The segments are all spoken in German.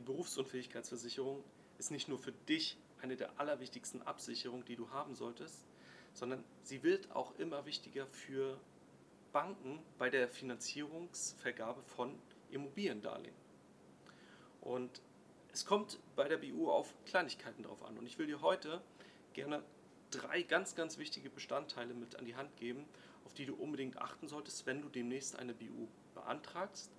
die Berufsunfähigkeitsversicherung ist nicht nur für dich eine der allerwichtigsten Absicherungen, die du haben solltest, sondern sie wird auch immer wichtiger für Banken bei der Finanzierungsvergabe von Immobiliendarlehen. Und es kommt bei der BU auf Kleinigkeiten drauf an. Und ich will dir heute gerne drei ganz, ganz wichtige Bestandteile mit an die Hand geben, auf die du unbedingt achten solltest, wenn du demnächst eine BU beantragst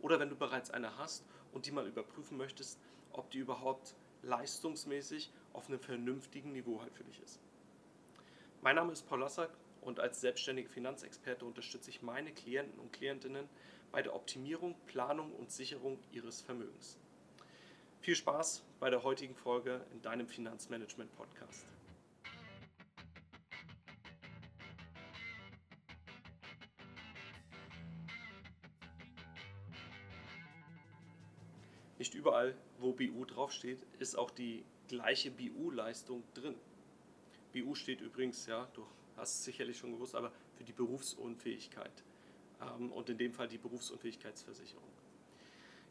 oder wenn du bereits eine hast und die mal überprüfen möchtest, ob die überhaupt leistungsmäßig auf einem vernünftigen Niveau halt für dich ist. Mein Name ist Paul Lassack und als selbstständiger Finanzexperte unterstütze ich meine Klienten und Klientinnen bei der Optimierung, Planung und Sicherung ihres Vermögens. Viel Spaß bei der heutigen Folge in deinem Finanzmanagement überall, wo BU draufsteht, ist auch die gleiche BU-Leistung drin. BU steht übrigens, ja, du hast es sicherlich schon gewusst, aber für die Berufsunfähigkeit ähm, und in dem Fall die Berufsunfähigkeitsversicherung.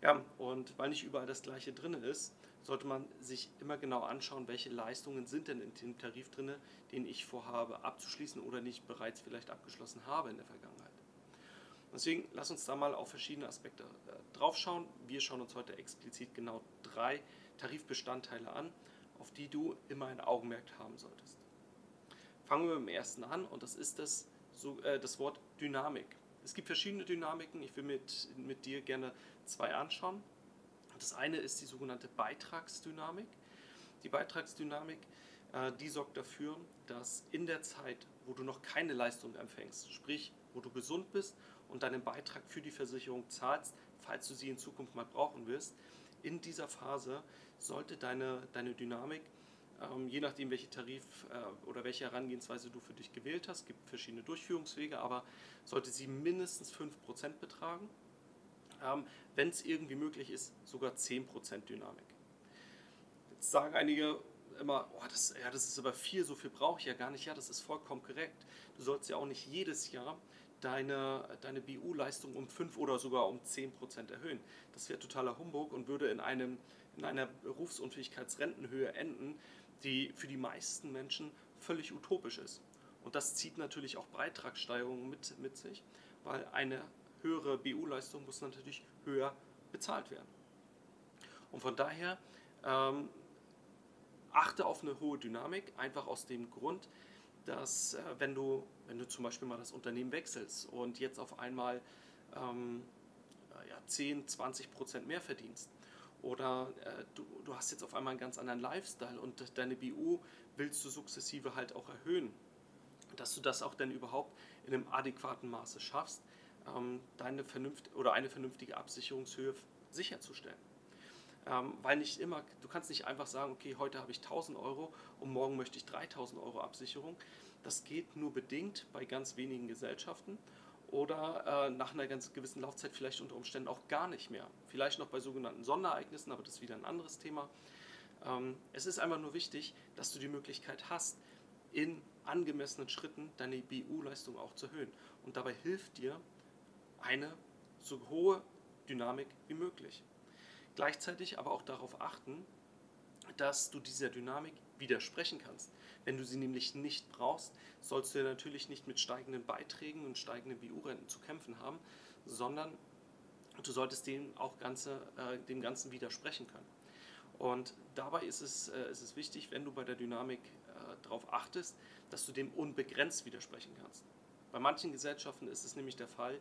Ja, und weil nicht überall das gleiche drin ist, sollte man sich immer genau anschauen, welche Leistungen sind denn in dem Tarif drin, den ich vorhabe abzuschließen oder nicht bereits vielleicht abgeschlossen habe in der Vergangenheit. Deswegen lass uns da mal auf verschiedene Aspekte äh, draufschauen. Wir schauen uns heute explizit genau drei Tarifbestandteile an, auf die du immer ein Augenmerk haben solltest. Fangen wir mit dem ersten an und das ist das, so, äh, das Wort Dynamik. Es gibt verschiedene Dynamiken. Ich will mit, mit dir gerne zwei anschauen. Das eine ist die sogenannte Beitragsdynamik. Die Beitragsdynamik, äh, die sorgt dafür, dass in der Zeit, wo du noch keine Leistung empfängst, sprich, wo du gesund bist und deinen Beitrag für die Versicherung zahlst, falls du sie in Zukunft mal brauchen wirst, in dieser Phase sollte deine, deine Dynamik ähm, je nachdem, welche Tarif äh, oder welche Herangehensweise du für dich gewählt hast, gibt verschiedene Durchführungswege, aber sollte sie mindestens 5% betragen. Ähm, Wenn es irgendwie möglich ist, sogar 10% Dynamik. Jetzt sagen einige immer, oh, das, ja, das ist aber viel, so viel brauche ich ja gar nicht. Ja, das ist vollkommen korrekt. Du sollst ja auch nicht jedes Jahr deine, deine BU-Leistung um 5 oder sogar um 10% erhöhen. Das wäre totaler Humbug und würde in, einem, in einer Berufsunfähigkeitsrentenhöhe enden, die für die meisten Menschen völlig utopisch ist. Und das zieht natürlich auch Beitragssteigerungen mit, mit sich, weil eine höhere BU-Leistung muss natürlich höher bezahlt werden. Und von daher ähm, achte auf eine hohe Dynamik, einfach aus dem Grund, dass äh, wenn, du, wenn du zum Beispiel mal das Unternehmen wechselst und jetzt auf einmal ähm, ja, 10, 20 Prozent mehr verdienst, oder äh, du, du hast jetzt auf einmal einen ganz anderen Lifestyle und deine BU willst du sukzessive halt auch erhöhen. Dass du das auch dann überhaupt in einem adäquaten Maße schaffst, ähm, deine vernünft oder eine vernünftige Absicherungshöhe sicherzustellen. Ähm, weil nicht immer, du kannst nicht einfach sagen, okay, heute habe ich 1000 Euro und morgen möchte ich 3000 Euro Absicherung. Das geht nur bedingt bei ganz wenigen Gesellschaften oder äh, nach einer ganz gewissen Laufzeit vielleicht unter Umständen auch gar nicht mehr. Vielleicht noch bei sogenannten Sonderereignissen, aber das ist wieder ein anderes Thema. Ähm, es ist einfach nur wichtig, dass du die Möglichkeit hast, in angemessenen Schritten deine BU-Leistung auch zu erhöhen. Und dabei hilft dir eine so hohe Dynamik wie möglich. Gleichzeitig aber auch darauf achten, dass du dieser Dynamik widersprechen kannst. Wenn du sie nämlich nicht brauchst, sollst du natürlich nicht mit steigenden Beiträgen und steigenden BU-Renten zu kämpfen haben, sondern du solltest dem auch ganze, äh, dem Ganzen widersprechen können. Und dabei ist es, äh, ist es wichtig, wenn du bei der Dynamik äh, darauf achtest, dass du dem unbegrenzt widersprechen kannst. Bei manchen Gesellschaften ist es nämlich der Fall,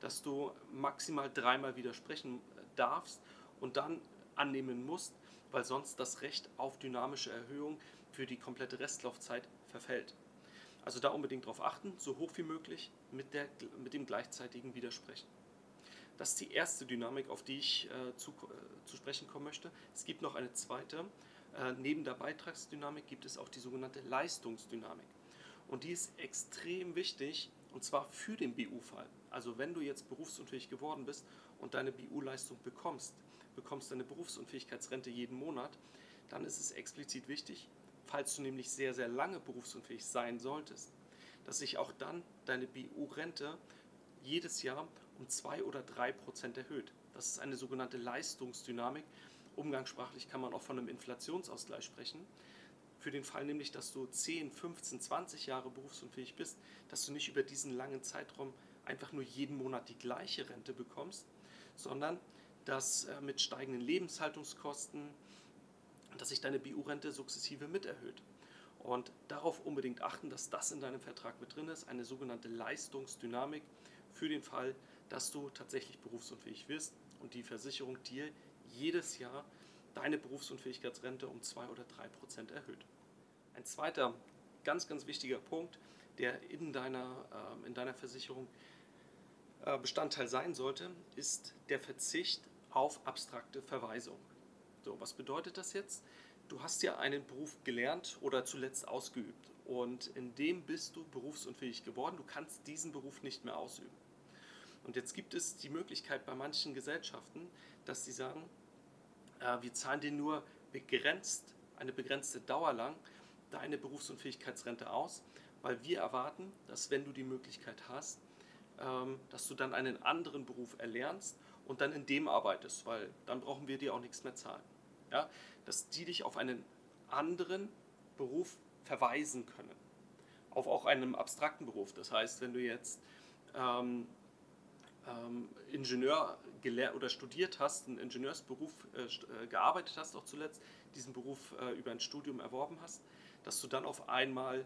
dass du maximal dreimal widersprechen äh, darfst und dann annehmen musst, weil sonst das Recht auf dynamische Erhöhung für die komplette Restlaufzeit verfällt. Also da unbedingt darauf achten, so hoch wie möglich mit, der, mit dem gleichzeitigen Widersprechen. Das ist die erste Dynamik, auf die ich äh, zu, äh, zu sprechen kommen möchte. Es gibt noch eine zweite. Äh, neben der Beitragsdynamik gibt es auch die sogenannte Leistungsdynamik. Und die ist extrem wichtig, und zwar für den BU-Fall. Also wenn du jetzt berufsunfähig geworden bist und deine BU-Leistung bekommst, bekommst deine Berufsunfähigkeitsrente jeden Monat, dann ist es explizit wichtig, falls du nämlich sehr, sehr lange berufsunfähig sein solltest, dass sich auch dann deine BU-Rente jedes Jahr um zwei oder drei Prozent erhöht. Das ist eine sogenannte Leistungsdynamik umgangssprachlich kann man auch von einem Inflationsausgleich sprechen. Für den Fall nämlich, dass du 10, 15, 20 Jahre berufsunfähig bist, dass du nicht über diesen langen Zeitraum einfach nur jeden Monat die gleiche Rente bekommst, sondern dass äh, mit steigenden Lebenshaltungskosten, dass sich deine BU-Rente sukzessive mit erhöht. Und darauf unbedingt achten, dass das in deinem Vertrag mit drin ist, eine sogenannte Leistungsdynamik für den Fall, dass du tatsächlich berufsunfähig wirst und die Versicherung dir jedes Jahr deine Berufsunfähigkeitsrente um 2 oder 3 Prozent erhöht. Ein zweiter ganz, ganz wichtiger Punkt, der in deiner, äh, in deiner Versicherung äh, Bestandteil sein sollte, ist der Verzicht auf abstrakte Verweisung. So, was bedeutet das jetzt? Du hast ja einen Beruf gelernt oder zuletzt ausgeübt und in dem bist du berufsunfähig geworden. Du kannst diesen Beruf nicht mehr ausüben. Und jetzt gibt es die Möglichkeit bei manchen Gesellschaften, dass sie sagen, äh, wir zahlen dir nur begrenzt, eine begrenzte Dauer lang deine Berufsunfähigkeitsrente aus, weil wir erwarten, dass wenn du die Möglichkeit hast, dass du dann einen anderen Beruf erlernst und dann in dem arbeitest, weil dann brauchen wir dir auch nichts mehr zahlen. Ja? Dass die dich auf einen anderen Beruf verweisen können. Auf auch einen abstrakten Beruf. Das heißt, wenn du jetzt ähm, ähm, Ingenieur oder studiert hast, einen Ingenieursberuf äh, äh, gearbeitet hast, auch zuletzt, diesen Beruf äh, über ein Studium erworben hast, dass du dann auf einmal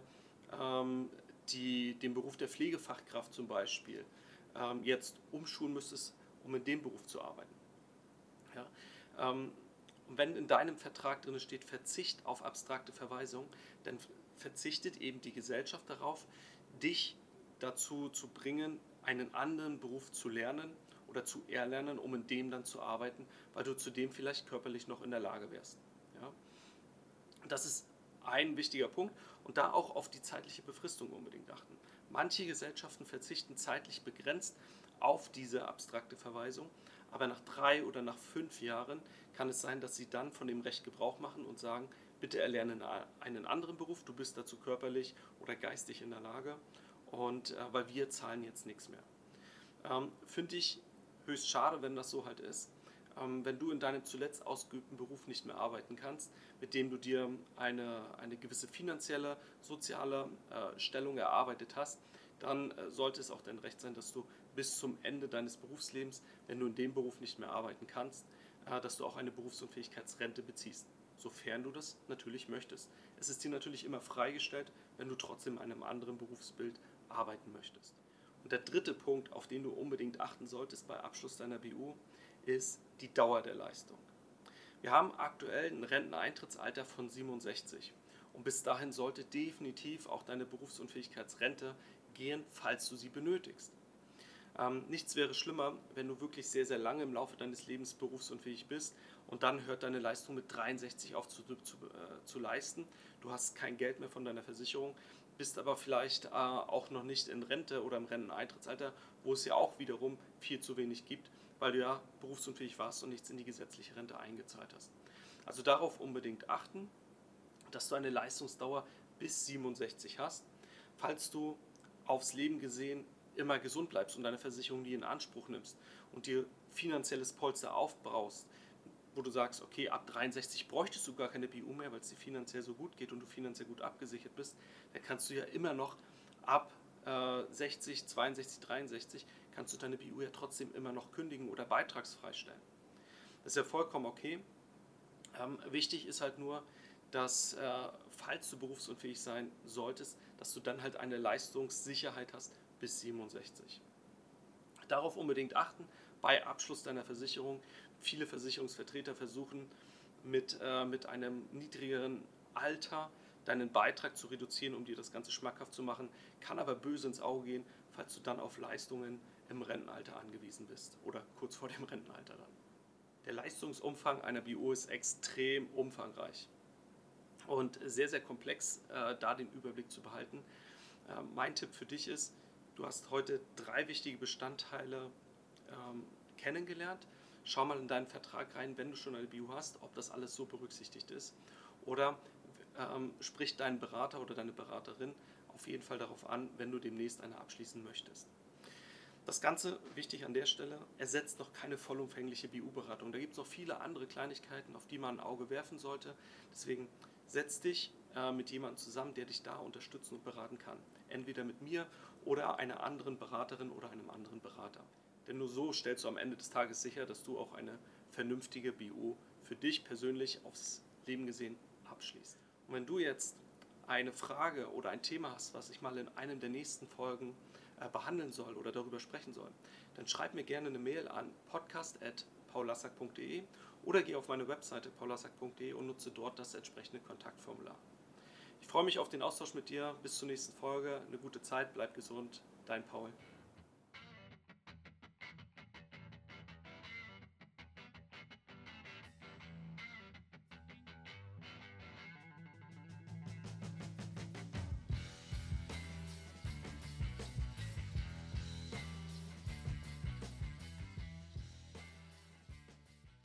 ähm, die, den Beruf der Pflegefachkraft zum Beispiel ähm, jetzt umschulen müsstest, um in dem Beruf zu arbeiten. Ja? Ähm, und wenn in deinem Vertrag drin steht Verzicht auf abstrakte Verweisung, dann verzichtet eben die Gesellschaft darauf, dich dazu zu bringen, einen anderen Beruf zu lernen oder zu erlernen, um in dem dann zu arbeiten, weil du zudem vielleicht körperlich noch in der Lage wärst. Ja? Das ist ein wichtiger Punkt und da auch auf die zeitliche Befristung unbedingt achten. Manche Gesellschaften verzichten zeitlich begrenzt auf diese abstrakte Verweisung, aber nach drei oder nach fünf Jahren kann es sein, dass sie dann von dem Recht Gebrauch machen und sagen, bitte erlerne einen anderen Beruf, du bist dazu körperlich oder geistig in der Lage und äh, weil wir zahlen jetzt nichts mehr. Ähm, Finde ich höchst schade, wenn das so halt ist. Ähm, wenn du in deinem zuletzt ausgeübten Beruf nicht mehr arbeiten kannst, mit dem du dir eine, eine gewisse finanzielle, soziale äh, Stellung erarbeitet hast, dann äh, sollte es auch dein Recht sein, dass du bis zum Ende deines Berufslebens, wenn du in dem Beruf nicht mehr arbeiten kannst, äh, dass du auch eine Berufsunfähigkeitsrente beziehst, sofern du das natürlich möchtest. Es ist dir natürlich immer freigestellt, wenn du trotzdem in einem anderen Berufsbild arbeiten möchtest. Und der dritte Punkt, auf den du unbedingt achten solltest bei Abschluss deiner BU, ist die Dauer der Leistung. Wir haben aktuell ein Renteneintrittsalter von 67 und bis dahin sollte definitiv auch deine Berufsunfähigkeitsrente gehen, falls du sie benötigst. Ähm, nichts wäre schlimmer, wenn du wirklich sehr, sehr lange im Laufe deines Lebens berufsunfähig bist und dann hört deine Leistung mit 63 auf zu, zu, äh, zu leisten. Du hast kein Geld mehr von deiner Versicherung, bist aber vielleicht äh, auch noch nicht in Rente oder im Renteneintrittsalter, wo es ja auch wiederum viel zu wenig gibt, weil du ja berufsunfähig warst und nichts in die gesetzliche Rente eingezahlt hast. Also darauf unbedingt achten, dass du eine Leistungsdauer bis 67 hast. Falls du aufs Leben gesehen immer gesund bleibst und deine Versicherung nie in Anspruch nimmst und dir finanzielles Polster aufbraust, wo du sagst, okay, ab 63 bräuchtest du gar keine BU mehr, weil es dir finanziell so gut geht und du finanziell gut abgesichert bist, dann kannst du ja immer noch ab äh, 60, 62, 63 kannst du deine BU ja trotzdem immer noch kündigen oder beitragsfrei stellen. Das ist ja vollkommen okay. Ähm, wichtig ist halt nur, dass äh, falls du berufsunfähig sein solltest, dass du dann halt eine Leistungssicherheit hast bis 67. Darauf unbedingt achten bei Abschluss deiner Versicherung viele Versicherungsvertreter versuchen mit, äh, mit einem niedrigeren Alter deinen Beitrag zu reduzieren, um dir das Ganze schmackhaft zu machen, kann aber böse ins Auge gehen, falls du dann auf Leistungen im Rentenalter angewiesen bist oder kurz vor dem Rentenalter dann. Der Leistungsumfang einer BU ist extrem umfangreich und sehr, sehr komplex, äh, da den Überblick zu behalten. Äh, mein Tipp für dich ist, du hast heute drei wichtige Bestandteile ähm, kennengelernt schau mal in deinen Vertrag rein, wenn du schon eine Bio hast, ob das alles so berücksichtigt ist. Oder ähm, sprich deinen Berater oder deine Beraterin auf jeden Fall darauf an, wenn du demnächst eine abschließen möchtest. Das Ganze, wichtig an der Stelle, ersetzt noch keine vollumfängliche BU-Beratung. Da gibt es noch viele andere Kleinigkeiten, auf die man ein Auge werfen sollte. Deswegen setz dich äh, mit jemandem zusammen, der dich da unterstützen und beraten kann. Entweder mit mir oder einer anderen Beraterin oder einem anderen Berater. Denn nur so stellst du am Ende des Tages sicher, dass du auch eine vernünftige BU für dich persönlich aufs Leben gesehen abschließt. Und wenn du jetzt eine Frage oder ein Thema hast, was ich mal in einem der nächsten Folgen behandeln soll oder darüber sprechen soll, dann schreib mir gerne eine Mail an podcast.paulassack.de oder geh auf meine Webseite paulassack.de und nutze dort das entsprechende Kontaktformular. Ich freue mich auf den Austausch mit dir. Bis zur nächsten Folge. Eine gute Zeit, bleib gesund. Dein Paul.